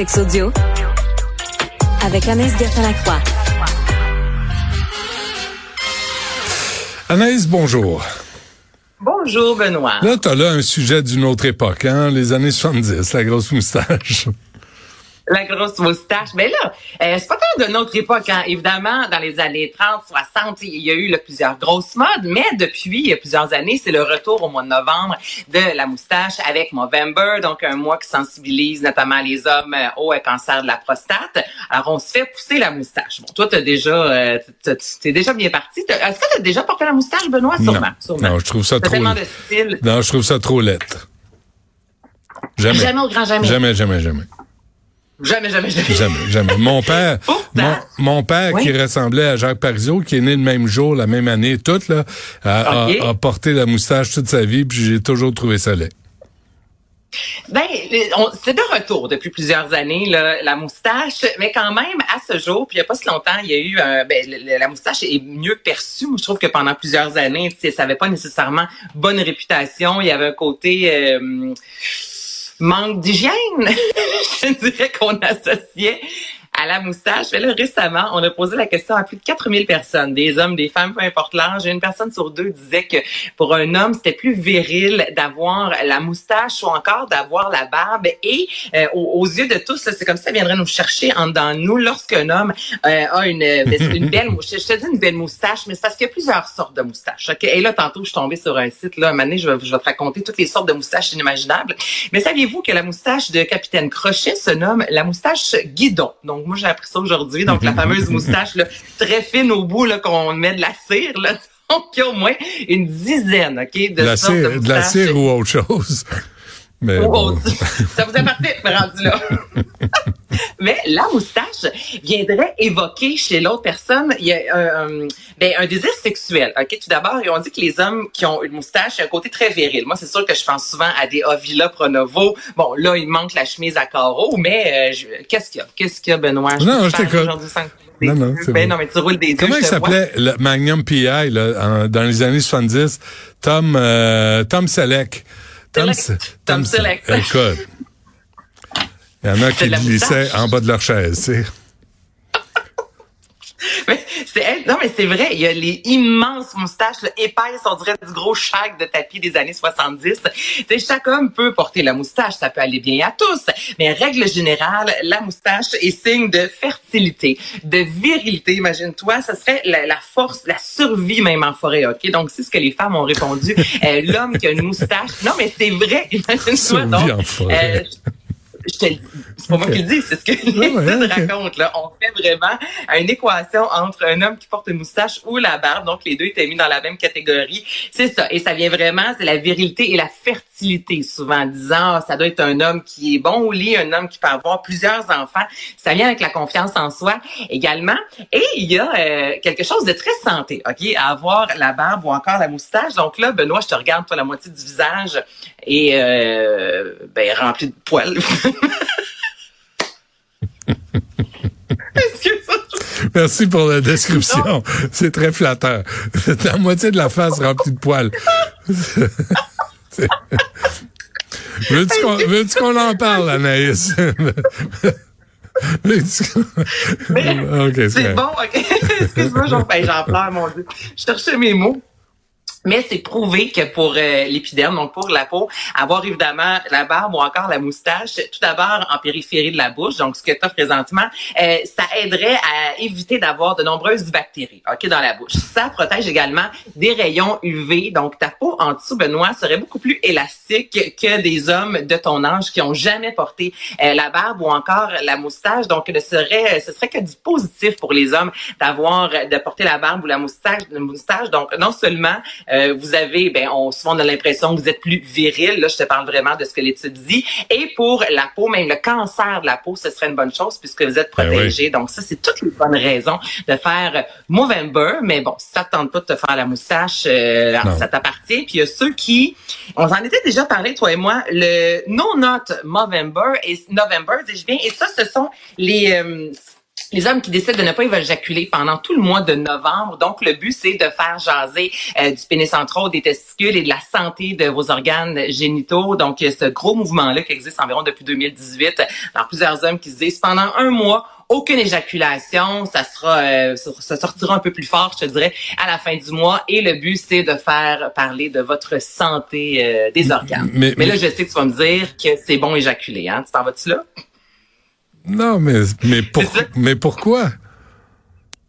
Sex audio avec Anaïs Gertin-Lacroix. Anaïs, bonjour. Bonjour, Benoît. Là, t'as là un sujet d'une autre époque, hein, les années 70, la grosse moustache. La grosse moustache. Mais là, euh, c'est pas tant de notre époque. Hein. Évidemment, dans les années 30, 60, il y a eu là, plusieurs grosses modes, mais depuis il y a plusieurs années, c'est le retour au mois de novembre de la moustache avec Movember, donc un mois qui sensibilise notamment les hommes euh, au cancer de la prostate. Alors, on se fait pousser la moustache. Bon, toi, t'as déjà, euh, t'es déjà bien parti. Est-ce que t'as déjà porté la moustache, Benoît? Sûrement. Non, sûrement. non je trouve ça trop... tellement de style. Non, je trouve ça trop lettre. Jamais. Jamais au grand jamais. Jamais, jamais, jamais. Jamais, jamais, jamais. Jamais, jamais. Mon père, mon, mon père Oui. qui ressemblait à Jacques Parizeau, qui est né le même jour, la même année, toute là, a, a- Ok. a porté la moustache toute sa vie, puis j'ai toujours trouvé ça laid. Ben, c'est de retour depuis plusieurs années, là, la moustache, mais quand même, à ce jour, puis il n'y a pas si longtemps, il y a eu, un- ben, le- la moustache est mieux perçue. Moi, je trouve que pendant plusieurs années, ça n'avait pas nécessairement bonne réputation. Il y avait un côté euh, manque d'hygiène, je dirais qu'on associait à la moustache. Mais là, récemment, on a posé la question à plus de 4000 personnes, des hommes, des femmes, peu importe l'âge. Une personne sur deux disait que pour un homme, c'était plus viril d'avoir la moustache ou encore d'avoir la barbe. Et euh, aux, yeux de tous, c'est comme si ça viendrait nous chercher en dedans de nous lorsqu'un homme euh, a une, ben, c'est une belle moustache. Je te dis une belle moustache, mais c'est parce qu'il y a plusieurs sortes de moustaches. ok? Et là, tantôt, je suis tombée sur un site. Là, un donné, je vais, je vais te raconter toutes les sortes de moustaches inimaginables. Mais saviez-vous que la moustache de Capitaine Crochet se nomme la moustache guidon? Donc, moi, j'ai appris ça aujourd'hui. Donc, la fameuse moustache là, très fine au bout là, qu'on met de la cire. Là. Donc, il y a au moins une dizaine, OK, de De la sortes de cire, de la cire ou autre chose. Mais Oh, bon. ça vous appartient, rendu là. Mais la moustache viendrait évoquer chez l'autre personne il y a un, ben, un désir sexuel. Ok, Tout d'abord, on dit que les hommes qui ont une moustache, il y a un côté très viril. Moi, c'est sûr que je pense souvent à des Ovila Pronovo. Bon, là, il manque la chemise à carreaux, mais euh, je- qu'est-ce qu'il y a? Qu'est-ce qu'il y a, Benoît? Non, je te faire t'écoute. Non, non, Ben non, mais tu roules des Comment je il s'appelait le Magnum PI là, en- dans les années 70? Tom euh, Tom Selleck. Tom, Selleck. Se- Tom Selleck. Écoute. Il y en a qui glissaient en bas de leur chaise, tu sais. Mais c'est non mais c'est vrai, il y a les immenses moustaches là, épaisses, on dirait du gros shag de tapis des années 70. Tu sais, chaque homme peut porter la moustache, ça peut aller bien à tous, mais règle générale, la moustache est signe de fertilité, de virilité. Imagine-toi, ce serait la, la force, la survie même en forêt. Ok, donc c'est ce que les femmes ont répondu. Euh, L'homme qui a une moustache, non mais c'est vrai. Imagine-toi donc. en forêt. euh, je te le dis. C'est pas moi qui le dis, c'est ce que les Ouais, racontent. Là. On fait vraiment une équation entre un homme qui porte une moustache ou la barbe. Donc, les deux étaient mis dans la même catégorie. C'est ça. Et ça vient vraiment, c'est la virilité et la fertilité, souvent, en disant, ah, ça doit être un homme qui est bon au lit, un homme qui peut avoir plusieurs enfants. Ça vient avec la confiance en soi également. Et il y a euh, quelque chose de très santé, OK, à avoir la barbe ou encore la moustache. Donc là, Benoît, je te regarde, toi, la moitié du visage est euh, ben, rempli de poils. Excuse-moi. Merci pour la description. C'est très flatteur. La moitié de la face remplie de poils. Veux-tu qu'on en parle, Anaïs? Veux-tu qu'on- OK, c'est bon, OK. Excuse-moi, j'en ben, j'en pleure, mon Dieu. Je cherchais mes mots. Mais c'est prouvé que pour euh, l'épiderme, donc pour la peau, avoir évidemment la barbe ou encore la moustache, tout d'abord en périphérie de la bouche, donc ce que tu as présentement, euh, ça aiderait à éviter d'avoir de nombreuses bactéries ok, dans la bouche. Ça protège également des rayons UV, donc ta peau en dessous, Benoît, serait beaucoup plus élastique que des hommes de ton âge qui ont jamais porté euh, la barbe ou encore la moustache. Donc, ne serait, ce serait que du positif pour les hommes d'avoir, de porter la barbe ou. La moustache. Donc, non seulement euh, vous avez, ben, on souvent on a l'impression que vous êtes plus viril. Là, je te parle vraiment de ce que l'étude dit. Et pour la peau, même le cancer de la peau, ce serait une bonne chose puisque vous êtes Ben oui. protégé. Donc, ça, c'est toutes les bonnes raisons de faire Movember. Mais bon, si ça te tente pas de te faire la moustache, euh, Non. ça t'appartient. Puis il y a ceux qui, on en était déjà parlé, toi et moi, le No Not Movember et November, dis-je bien. Et ça, ce sont les, euh, les hommes qui décident de ne pas éjaculer pendant tout le mois de novembre. Donc, le but, c'est de faire jaser euh, du pénis central, des testicules et de la santé de vos organes génitaux. Donc, il y a ce gros mouvement-là qui existe environ depuis 2018. Alors, plusieurs hommes qui se disent, pendant un mois, aucune éjaculation, ça sera, euh, ça sortira un peu plus fort, je te dirais, à la fin du mois. Et le but, c'est de faire parler de votre santé euh, des organes. Mais, là, je sais que tu vas me dire que c'est bon éjaculer, hein. Tu t'en vas-tu là? Non, mais, mais, mais pourquoi?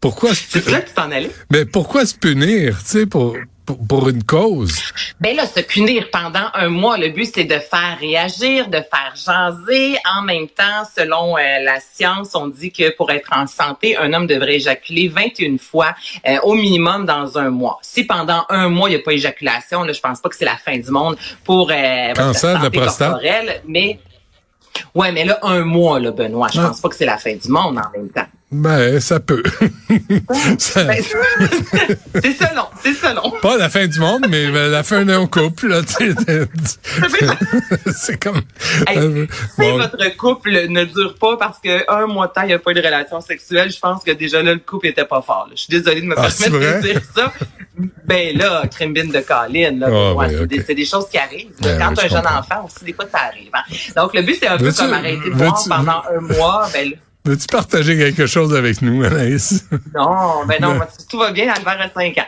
Pourquoi se C'est ça que tu t'en allais? Mais pourquoi se punir, tu sais, pour, pour, une cause? Ben là, se punir pendant un mois, le but, c'est de faire réagir, de faire jaser. En même temps, selon euh, la science, on dit que pour être en santé, un homme devrait éjaculer 21 fois euh, au minimum dans un mois. Si pendant un mois, il n'y a pas éjaculation, là, je pense pas que c'est la fin du monde pour euh, Cancer de la prostate. mais Ouais, mais là, un mois, là, Benoît, je pense pas que c'est la fin du monde en même temps. Ben, ça peut. Ben, c'est selon, c'est selon. Pas la fin du monde, mais la fin d'un couple, là, c'est comme... Euh, si votre couple ne dure pas parce qu'un mois de temps, il n'y a pas eu de relation sexuelle, je pense que déjà là, le couple était pas fort. Je suis désolée de me ah, permettre de dire ça. Ben là, crimbine de Colline, là, ah, c'est des, choses qui arrivent. Ben Quand tu as un jeune enfant aussi, des fois, ça arrive. Hein. Donc, le but, c'est un peu comme arrêter de boire pendant un mois. Ben, Veux-tu partager quelque chose avec nous, Anaïs? Non, ben non, tout va bien, Albert a 5 ans.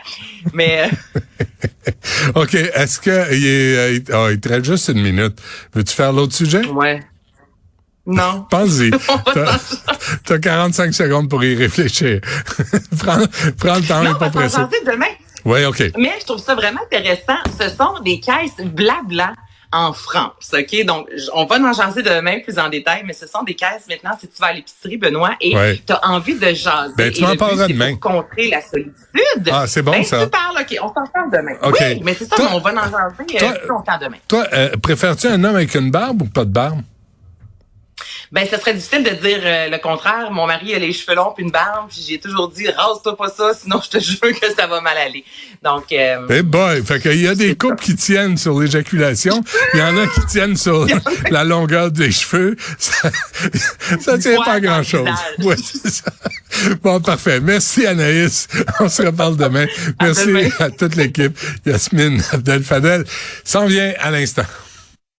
Mais. Euh, OK. Est-ce que il, est, oh, il te reste juste une minute. Veux-tu faire l'autre sujet? Ouais. Non. Pense-y. T'as 45 secondes pour y réfléchir. prends, prends le temps, non, pas pressé. demain. Oui, OK. Mais je trouve ça vraiment intéressant. Ce sont des caisses blabla en France. OK? Donc, on va en jaser demain plus en détail, mais ce sont des caisses maintenant si tu vas à l'épicerie, Benoît, et tu as envie de jaser. Ben, tu m'en parleras demain. Pour contrer la solitude. Ah, c'est bon, ben, ça. Tu parles, OK, on s'en parle demain. Oui, mais c'est ça, on va en jaser euh, plus longtemps demain. Toi, euh, préfères-tu un homme avec une barbe ou pas de barbe? Ben, ce serait difficile de dire euh, le contraire. Mon mari a les cheveux longs puis une barbe, puis j'ai toujours dit rase-toi pas ça, sinon je te jure que ça va mal aller. Donc. Euh... Eh boy, fait qu'il y a des couples qui tiennent sur l'éjaculation, il y en a qui tiennent sur la longueur des cheveux. Ça, ça tient pas à grand chose. Ouais, ça. Bon, parfait. Merci Anaïs. On se reparle demain. Merci à, toute l'équipe. Yasmine Abdel Fadel s'en vient à l'instant.